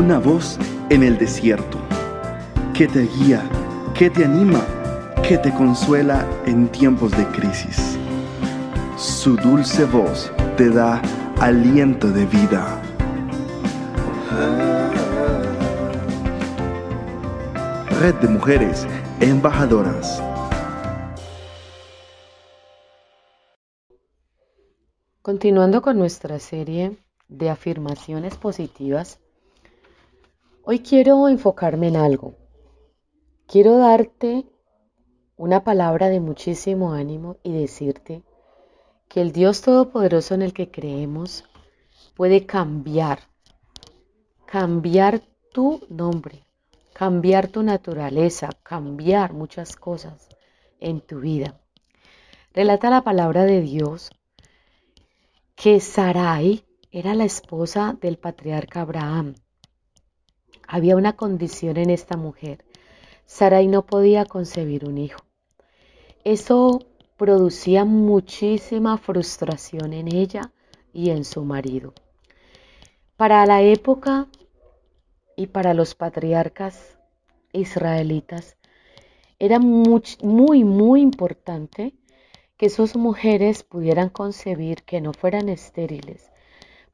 una voz en el desierto, que te guía, que te anima, que te consuela en tiempos de crisis. Su dulce voz te da aliento de vida. Red de Mujeres Embajadoras. Continuando con nuestra serie de afirmaciones positivas, hoy quiero enfocarme en algo. Quiero darte una palabra de muchísimo ánimo y decirte que el Dios Todopoderoso en el que creemos puede cambiar, cambiar tu nombre, cambiar tu naturaleza, cambiar muchas cosas en tu vida. Relata la palabra de Dios que Sarai era la esposa del patriarca Abraham. Había una condición en esta mujer. Sarai no podía concebir un hijo. Eso producía muchísima frustración en ella y en su marido. Para la época y para los patriarcas israelitas era muy, muy, muy importante que sus mujeres pudieran concebir que no fueran estériles,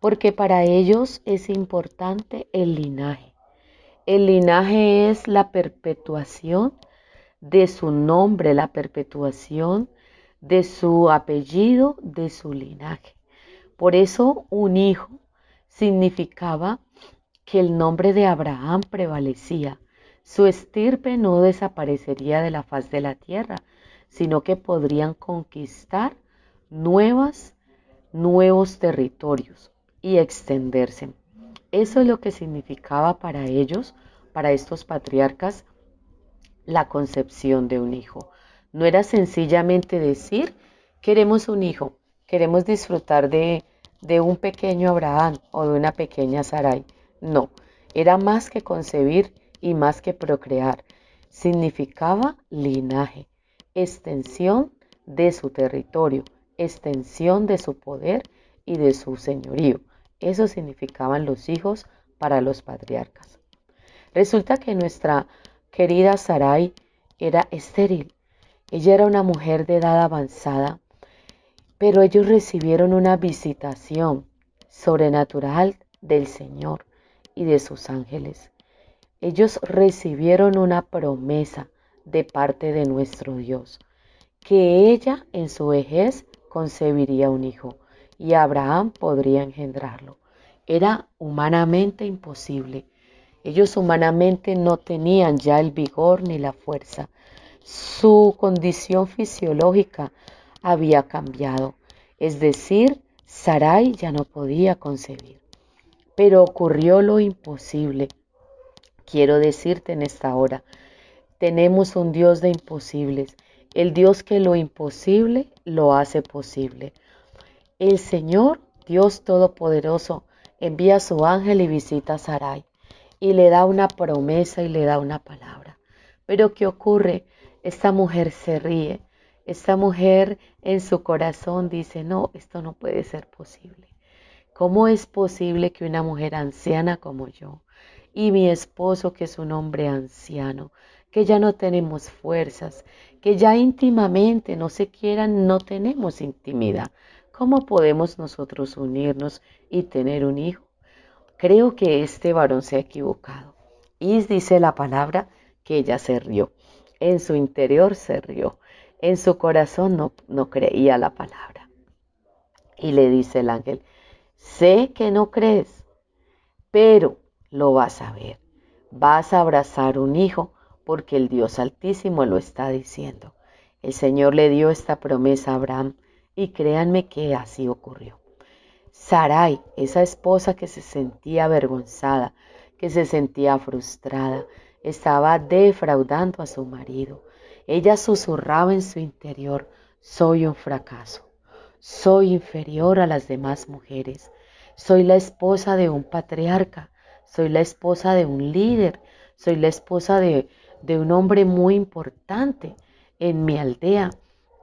porque para ellos es importante el linaje. El linaje es la perpetuación de su nombre, la perpetuación de su apellido, de su linaje. Por eso un hijo significaba que el nombre de Abraham prevalecía, su estirpe no desaparecería de la faz de la tierra, sino que podrían conquistar nuevas, nuevos territorios y extenderse. Eso es lo que significaba para ellos, para estos patriarcas, la concepción de un hijo. No era sencillamente decir, queremos un hijo, queremos disfrutar de, un pequeño Abraham o de una pequeña Sarai. No, era más que concebir y más que procrear. Significaba linaje, extensión de su territorio, extensión de su poder y de su señorío. Eso significaban los hijos para los patriarcas. Resulta que nuestra querida Sarai era estéril. Ella era una mujer de edad avanzada, pero ellos recibieron una visitación sobrenatural del Señor y de sus ángeles. Ellos recibieron una promesa de parte de nuestro Dios, que ella en su vejez concebiría un hijo y Abraham podría engendrarlo. Era humanamente imposible. Ellos humanamente no tenían ya el vigor ni la fuerza. Su condición fisiológica había cambiado, es decir, Sarai ya no podía concebir. Pero ocurrió lo imposible. Quiero decirte en esta hora, tenemos un Dios de imposibles, el Dios que lo imposible lo hace posible. El Señor, Dios Todopoderoso, envía a su ángel y visita a Sarai y le da una promesa y le da una palabra. Pero ¿qué ocurre? Esta mujer se ríe. Esta mujer en su corazón dice, no, esto no puede ser posible. ¿Cómo es posible que una mujer anciana como yo y mi esposo, que es un hombre anciano, que ya no tenemos fuerzas, que ya íntimamente no se quieran, no tenemos intimidad. ¿Cómo podemos nosotros unirnos y tener un hijo? Creo que este varón se ha equivocado. Y dice la palabra que ella se rió. En su interior se rió. En su corazón no, no creía la palabra. Y le dice el ángel, sé que no crees, pero lo vas a ver. Vas a abrazar un hijo porque el Dios Altísimo lo está diciendo. El Señor le dio esta promesa a Abraham y créanme que así ocurrió. Sarai, esa esposa que se sentía avergonzada, que se sentía frustrada, estaba defraudando a su marido. Ella susurraba en su interior, soy un fracaso, soy inferior a las demás mujeres, soy la esposa de un patriarca, soy la esposa de un líder, soy la esposa de, de un hombre muy importante en mi aldea.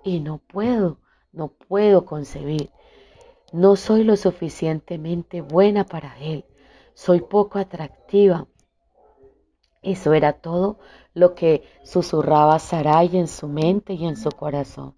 Y no puedo, no puedo concebir. No soy lo suficientemente buena para él. soy poco atractiva. Eso era todo lo que susurraba Sarai en su mente y en su corazón.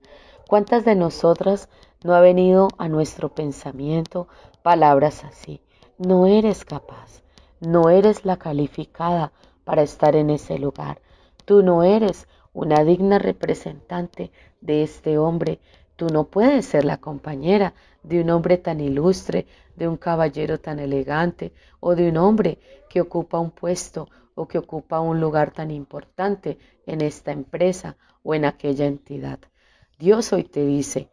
¿Cuántas de nosotras no ha venido a nuestro pensamiento palabras así? No eres capaz, no eres la calificada para estar en ese lugar. Tú no eres una digna representante de este hombre. Tú no puedes ser la compañera de un hombre tan ilustre, de un caballero tan elegante o de un hombre que ocupa un puesto o que ocupa un lugar tan importante en esta empresa o en aquella entidad. Dios hoy te dice,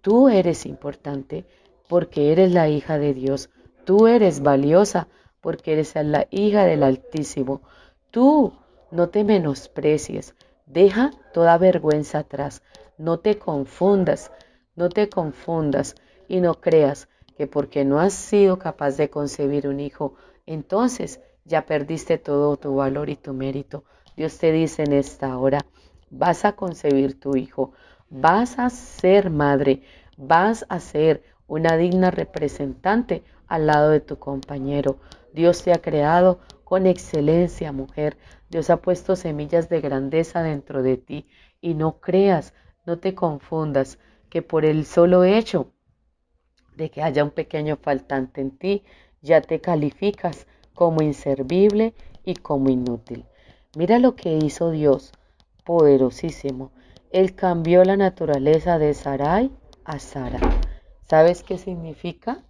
tú eres importante porque eres la hija de Dios, tú eres valiosa porque eres la hija del Altísimo, tú no te menosprecies, deja toda vergüenza atrás, no te confundas, no te confundas y no creas que porque no has sido capaz de concebir un hijo, entonces ya perdiste todo tu valor y tu mérito. Dios te dice en esta hora, vas a concebir tu hijo, vas a ser madre, vas a ser una digna representante al lado de tu compañero. Dios te ha creado con excelencia, mujer. Dios ha puesto semillas de grandeza dentro de ti y no creas, no te confundas que por el solo hecho de que haya un pequeño faltante en ti, ya te calificas como inservible y como inútil. Mira lo que hizo Dios, poderosísimo. Él cambió la naturaleza de Sarai a Sara. ¿Sabes qué significa?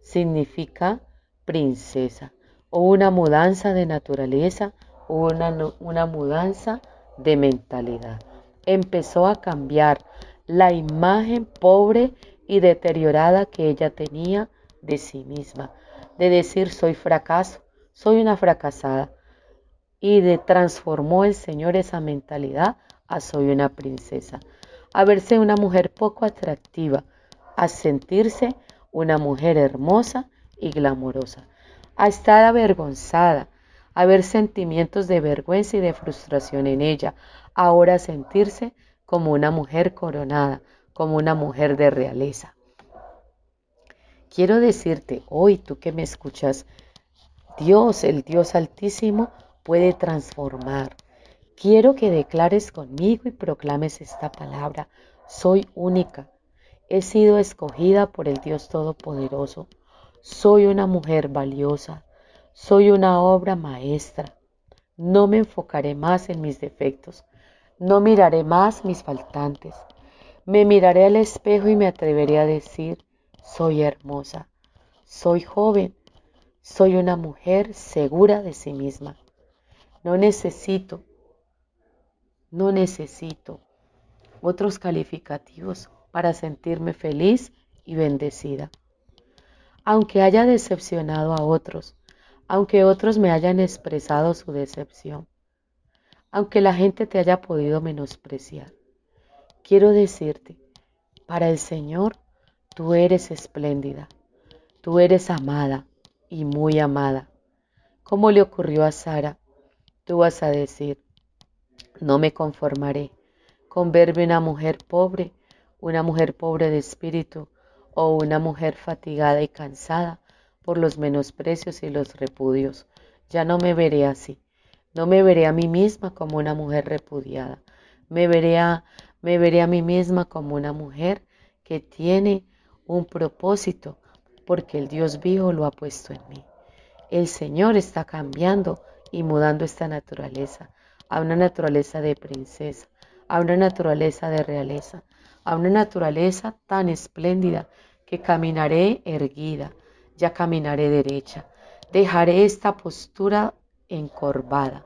Significa princesa. O una mudanza de naturaleza o una, una mudanza de mentalidad. Empezó a cambiar la imagen pobre y deteriorada que ella tenía de sí misma, de decir soy fracaso, soy una fracasada. Y de transformó el Señor esa mentalidad a soy una princesa, a verse una mujer poco atractiva, a sentirse una mujer hermosa y glamorosa, a estar avergonzada, a ver sentimientos de vergüenza y de frustración en ella, ahora sentirse como una mujer coronada, como una mujer de realeza. Quiero decirte hoy, tú que me escuchas, Dios, el Dios altísimo, puede transformar. Quiero que declares conmigo y proclames esta palabra. Soy única. He sido escogida por el Dios Todopoderoso. Soy una mujer valiosa. Soy una obra maestra. No me enfocaré más en mis defectos. No miraré más mis faltantes. Me miraré al espejo y me atreveré a decir, soy hermosa. Soy joven soy una mujer segura de sí misma. No necesito, no necesito otros calificativos para sentirme feliz y bendecida. Aunque haya decepcionado a otros, aunque otros me hayan expresado su decepción, aunque la gente te haya podido menospreciar, quiero decirte, para el Señor, tú eres espléndida, tú eres amada, y muy amada. ¿Cómo le ocurrió a Sara? Tú vas a decir, no me conformaré con verme una mujer pobre, una mujer pobre de espíritu o una mujer fatigada y cansada por los menosprecios y los repudios. Ya no me veré así. No me veré a mí misma como una mujer repudiada. Me veré a, me veré a mí misma como una mujer que tiene un propósito porque el Dios vivo lo ha puesto en mí. El Señor está cambiando y mudando esta naturaleza a una naturaleza de princesa, a una naturaleza de realeza, a una naturaleza tan espléndida que caminaré erguida, ya caminaré derecha, dejaré esta postura encorvada.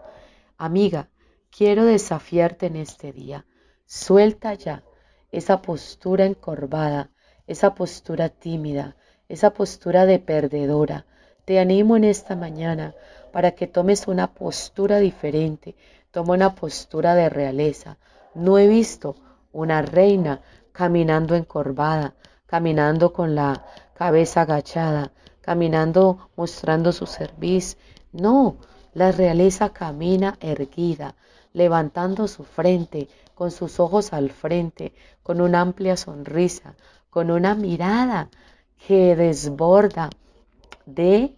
Amiga, quiero desafiarte en este día. Suelta ya esa postura encorvada, esa postura tímida, esa postura de perdedora. Te animo en esta mañana para que tomes una postura diferente, toma una postura de realeza. No he visto una reina caminando encorvada, caminando con la cabeza agachada, caminando mostrando su cerviz. No, la realeza camina erguida, levantando su frente, con sus ojos al frente, con una amplia sonrisa, con una mirada que desborda de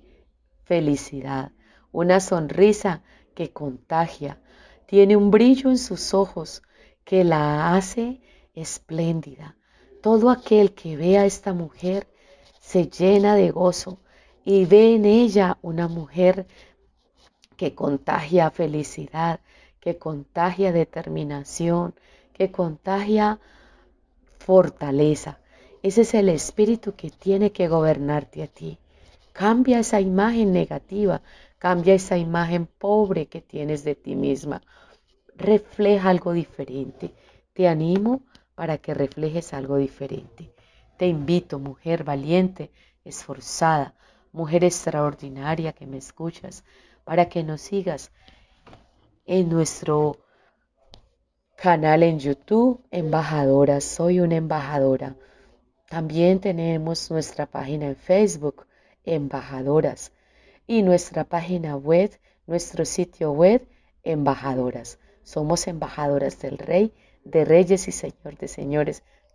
felicidad, una sonrisa que contagia, tiene un brillo en sus ojos que la hace espléndida. Todo aquel que ve a esta mujer se llena de gozo y ve en ella una mujer que contagia felicidad, que contagia determinación, que contagia fortaleza. Ese es el espíritu que tiene que gobernarte a ti. Cambia esa imagen negativa, cambia esa imagen pobre que tienes de ti misma. Refleja algo diferente. Te animo para que reflejes algo diferente. Te invito, mujer valiente, esforzada, mujer extraordinaria que me escuchas, para que nos sigas en nuestro canal en YouTube, Embajadora, soy una embajadora. También tenemos nuestra página en Facebook, Embajadoras, y nuestra página web, nuestro sitio web, Embajadoras. Somos embajadoras del Rey, de Reyes y Señor de Señores.